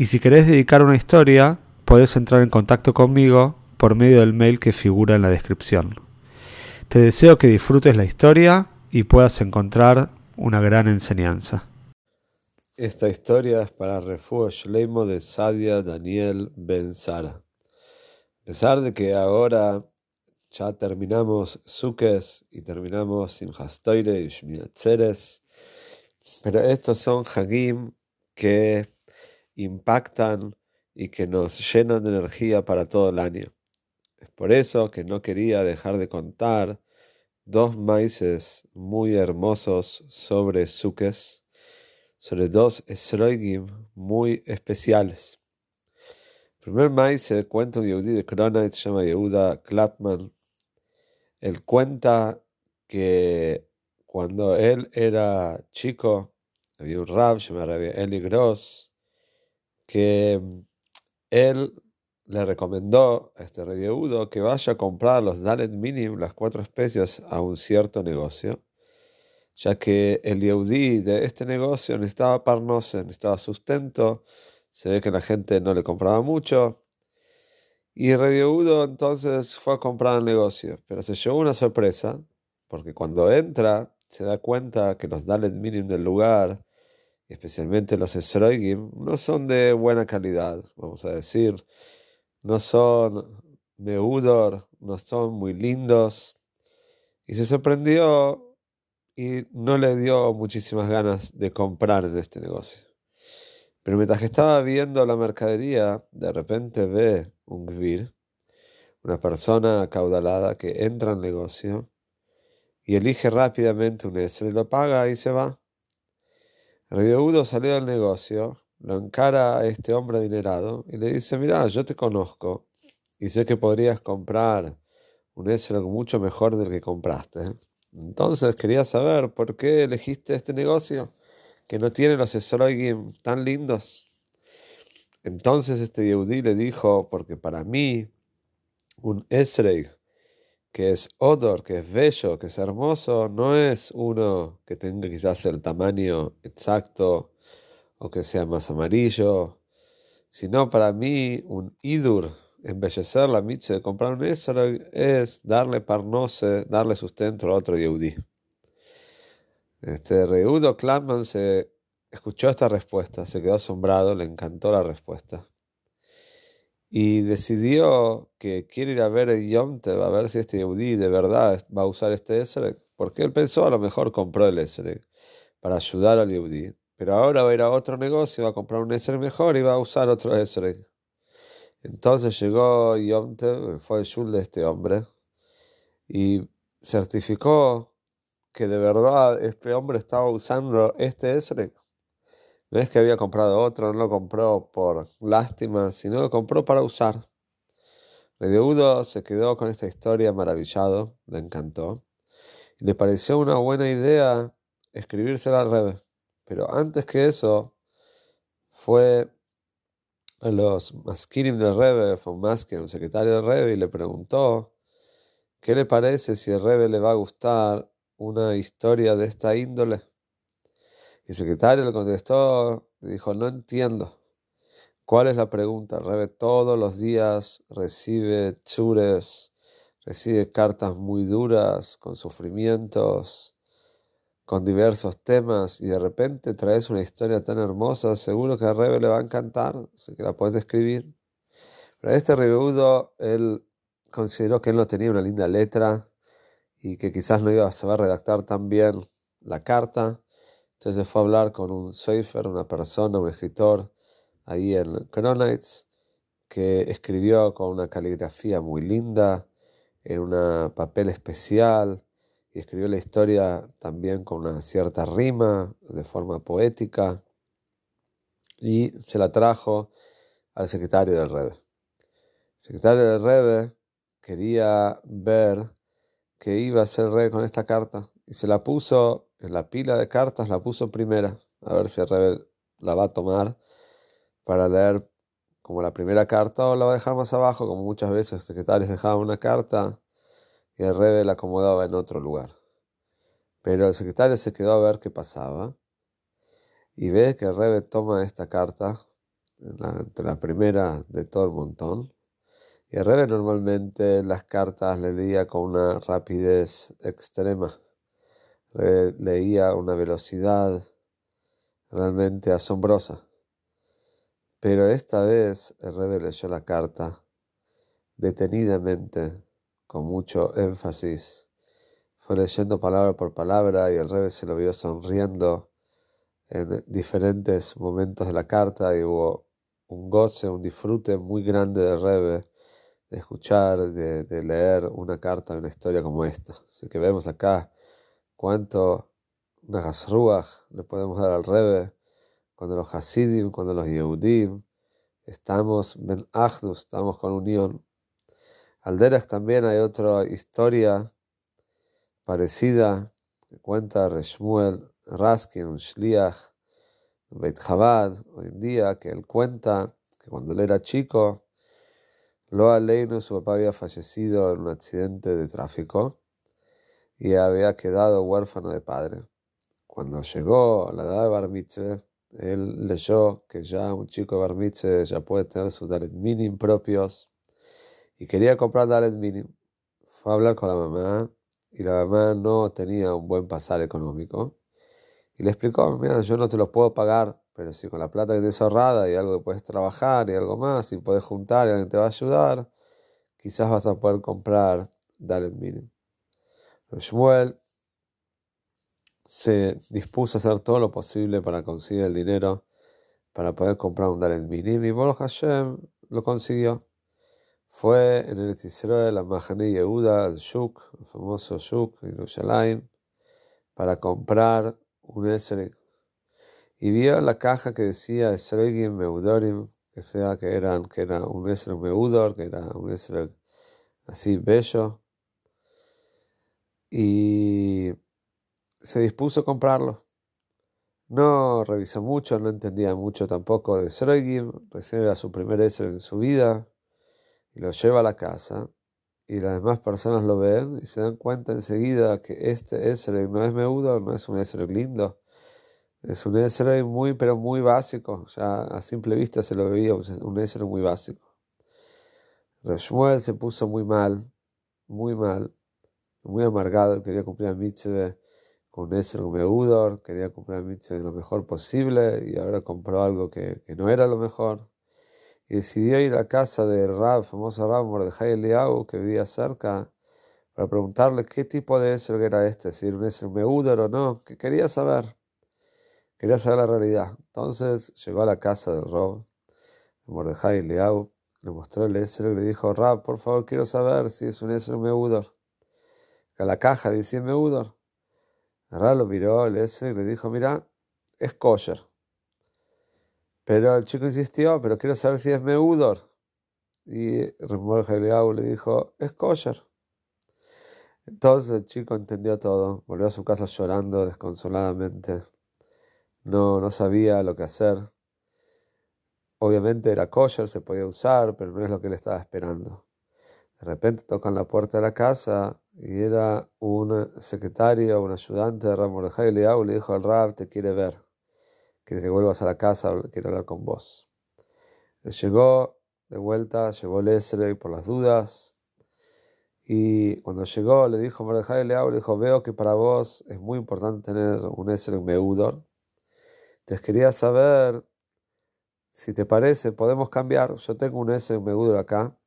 y si querés dedicar una historia, podés entrar en contacto conmigo por medio del mail que figura en la descripción. Te deseo que disfrutes la historia y puedas encontrar una gran enseñanza. Esta historia es para Refugio Shleimo de Sadia Daniel Ben Sara. A pesar de que ahora ya terminamos Sukkot y terminamos Simchas Toire y Shminatzeres, pero estos son Hagim que impactan y que nos llenan de energía para todo el año. Es por eso que no quería dejar de contar dos maíces muy hermosos sobre Sukkot, sobre dos esroigim muy especiales. El primer maíz se cuenta un yehudí de Kronait, se llama Yehuda Klapman. Él cuenta que cuando él era chico, había un rab llamado Eli Gross, que él le recomendó a este rey que vaya a comprar los Dalet Minim, las cuatro especias, a un cierto negocio, ya que el Yehudí de este negocio necesitaba parnose, necesitaba sustento, se ve que la gente no le compraba mucho, y el rey entonces fue a comprar el negocio, pero se llevó una sorpresa, porque cuando entra se da cuenta que los Dalet Minim del lugar, especialmente los Esroigim, no son de buena calidad, vamos a decir, no son Meudor, no son muy lindos, y se sorprendió y no le dio muchísimas ganas de comprar en este negocio. Pero mientras que estaba viendo la mercadería, de repente ve un gvir, una persona acaudalada que entra al negocio y elige rápidamente un esre, lo paga y se va. El salió del negocio, lo encara a este hombre adinerado y le dice, mira, yo te conozco y sé que podrías comprar un esre mucho mejor del que compraste. Entonces quería saber por qué elegiste este negocio que no tiene los esroigim tan lindos. Entonces este Yehudi le dijo, porque para mí un esreig que es odor, que es bello, que es hermoso, no es uno que tenga quizás el tamaño exacto o que sea más amarillo, sino para mí un idur, embellecer la mitzvah de comprar un esreig es darle parnose, darle sustento a otro Yehudi. Este Reudo Klamman se escuchó esta respuesta, se quedó asombrado, le encantó la respuesta. Y decidió que quiere ir a ver el Yomte, a ver si este Yehudi de verdad va a usar este Esrek, porque él pensó a lo mejor compró el Esrek para ayudar al Yehudi, pero ahora va a ir a otro negocio, va a comprar un Esrek mejor y va a usar otro Esrek. Entonces llegó Yomte, fue el shul de este hombre, y certificó que de verdad este hombre estaba usando este Esrek. No es que había comprado otro, no lo compró por lástima, sino lo compró para usar. Udo se quedó con esta historia maravillado, le encantó. Y le pareció una buena idea escribírsela al Rebe. Pero antes que eso, fue a los maskinim del Rebe, fue un maskin, un secretario del Rebe, y le preguntó qué le parece si el Rebe le va a gustar una historia de esta índole? Y el secretario le contestó, dijo, no entiendo. ¿Cuál es la pregunta? Rebe todos los días recibe chures, recibe cartas muy duras, con sufrimientos, con diversos temas, y de repente traes una historia tan hermosa, seguro que a Rebe le va a encantar, así que la puedes escribir. Pero este Rebeudo, él consideró que él no tenía una linda letra, y que quizás no iba a saber redactar tan bien la carta. Entonces fue a hablar con un Seifer, una persona, un escritor, ahí en Cronite, que escribió con una caligrafía muy linda, en un papel especial, y escribió la historia también con una cierta rima, de forma poética, y se la trajo al secretario del Rebe. El secretario del Rebe quería ver qué iba a hacer el con esta carta y se la puso en la pila de cartas, la puso primera, a ver si el Rebe la va a tomar para leer como la primera carta o la va a dejar más abajo, como muchas veces los secretarios dejaban una carta y el Rebe la acomodaba en otro lugar. Pero el secretario se quedó a ver qué pasaba y ve que el Rebe toma esta carta, entre la primera de todo el montón, y el Rebe normalmente las cartas le leía con una rapidez extrema, leía a una velocidad realmente asombrosa. Pero esta vez Rebe leyó la carta detenidamente, con mucho énfasis. Fue leyendo palabra por palabra y el Rebe se lo vio sonriendo en diferentes momentos de la carta y hubo un goce, un disfrute muy grande del Rebe de escuchar, de, leer una carta, una historia como esta. Así que vemos acá cuánto una le podemos dar al Rebe cuando los Hasidim, cuando los Yehudim, estamos ben Achdus, estamos con unión. Al también hay otra historia parecida que cuenta Reshmuel Raskin, un Shliach, Beit Chabad, hoy en día, que él cuenta que cuando él era chico, Loa Leino, su papá había fallecido en un accidente de tráfico y había quedado huérfano de padre. Cuando llegó a la edad de Bar él leyó que ya un chico de ya puede tener sus Dalet Minim propios y quería comprar Dalet Minim. Fue a hablar con la mamá y la mamá no tenía un buen pasar económico. Y le explicó, mira, yo no te lo puedo pagar, pero si con la plata que tienes ahorrada y algo que puedes trabajar y algo más y puedes juntar y alguien te va a ayudar, quizás vas a poder comprar Dalet Minim. Shmuel se dispuso a hacer todo lo posible para conseguir el dinero para poder comprar un Dalet Minim y Baruch Hashem lo consiguió. Fue en el de la Mahane Yehuda, el Shuk, el famoso Shuk en para comprar un Esreg. Y vio la caja que decía Esregim Meudorim, que sea que, eran, que era un Esreg Meudor, que era un Esreg así bello. Y se dispuso a comprarlo. No revisó mucho, no entendía mucho tampoco de Sregim, recién era su primer Esser en su vida, y lo lleva a la casa, y las demás personas lo ven y se dan cuenta enseguida que este Esser no es meudo, no es un Esser lindo, es un Esser muy, pero muy básico, ya a simple vista se lo veía un Esser muy básico. Reshmuel se puso muy mal, muy mal, muy amargado, quería cumplir a mitzvah con ese Meudor, quería comprar mitzvah lo mejor posible y ahora compró algo que, no era lo mejor. Y decidió ir a casa del Rab, famoso Rab Mordejai Eliau, que vivía cerca, para preguntarle qué tipo de Esel era este, si era un Esel Meudor o no, que quería saber. Quería saber la realidad. Entonces llegó a la casa del Rab, Mordejai Eliau, le mostró el Esel y le dijo, Rab, por favor, quiero saber si es un Esel Meudor. Que la caja dice Meudor. Rab lo miró el ese y le dijo, mira, es kosher. Pero el chico insistió, pero quiero saber si es meudor. Y Remuel Eliau le dijo, es kosher. Entonces el chico entendió todo, volvió a su casa llorando desconsoladamente. No, no sabía lo que hacer. Obviamente era kosher, se podía usar, pero no es lo que él estaba esperando. De repente tocan la puerta de la casa y era un secretario, un ayudante de Ram Mordejai Eliau, le dijo al Rab, te quiere ver, quiere que vuelvas a la casa, quiere hablar con vos. Llegó de vuelta, llevó el Esrei por las dudas, y cuando llegó le dijo Mordejai Eliau, le dijo, veo que para vos es muy importante tener un Esrei Meudor, te quería saber si te parece, podemos cambiar, yo tengo un Esrei Meudor acá,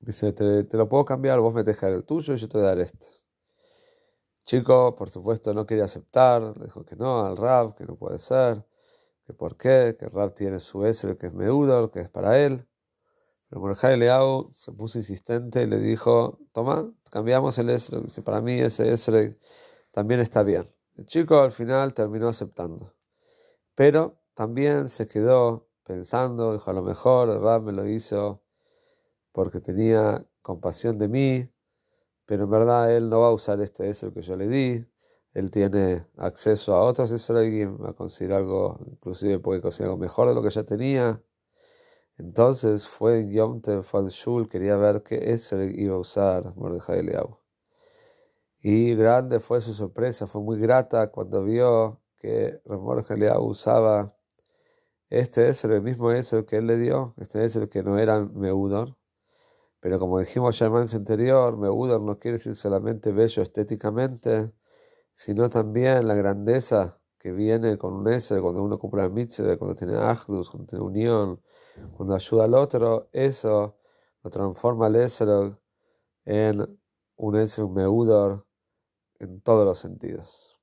Dice, te, lo puedo cambiar, vos me dejas el tuyo y yo te daré este. Chico, por supuesto, no quería aceptar, le dijo que no al rap, que no puede ser, que por qué, que el rap tiene su el que es Meudor, que es para él. Pero Mordejai Leao se puso insistente y le dijo, toma, cambiamos el Esrog. Dice, para mí ese Esrog también está bien. El chico al final terminó aceptando. Pero también se quedó pensando, dijo a lo mejor Rab me lo hizo porque tenía compasión de mí, pero en verdad él no va a usar este eso que yo le di, él tiene acceso a otros Esrogim, va a conseguir algo, inclusive puede conseguir algo mejor de lo que ya tenía. Entonces fue en Yom fue Shul, quería ver qué Esrog iba a usar Mordejai Eliyahu. Y grande fue su sorpresa, fue muy grata cuando vio que Mordejai Eliyahu usaba este es el mismo Esrog que él le dio, este es el que no era Meudor. Pero como dijimos ya en el anterior, Meudor no quiere decir solamente bello estéticamente, sino también la grandeza que viene con un ese cuando uno cumple la mitzvah, cuando tiene achdus, cuando tiene unión, cuando ayuda al otro, eso lo transforma al Esrog en un Esrog Meudor en todos los sentidos.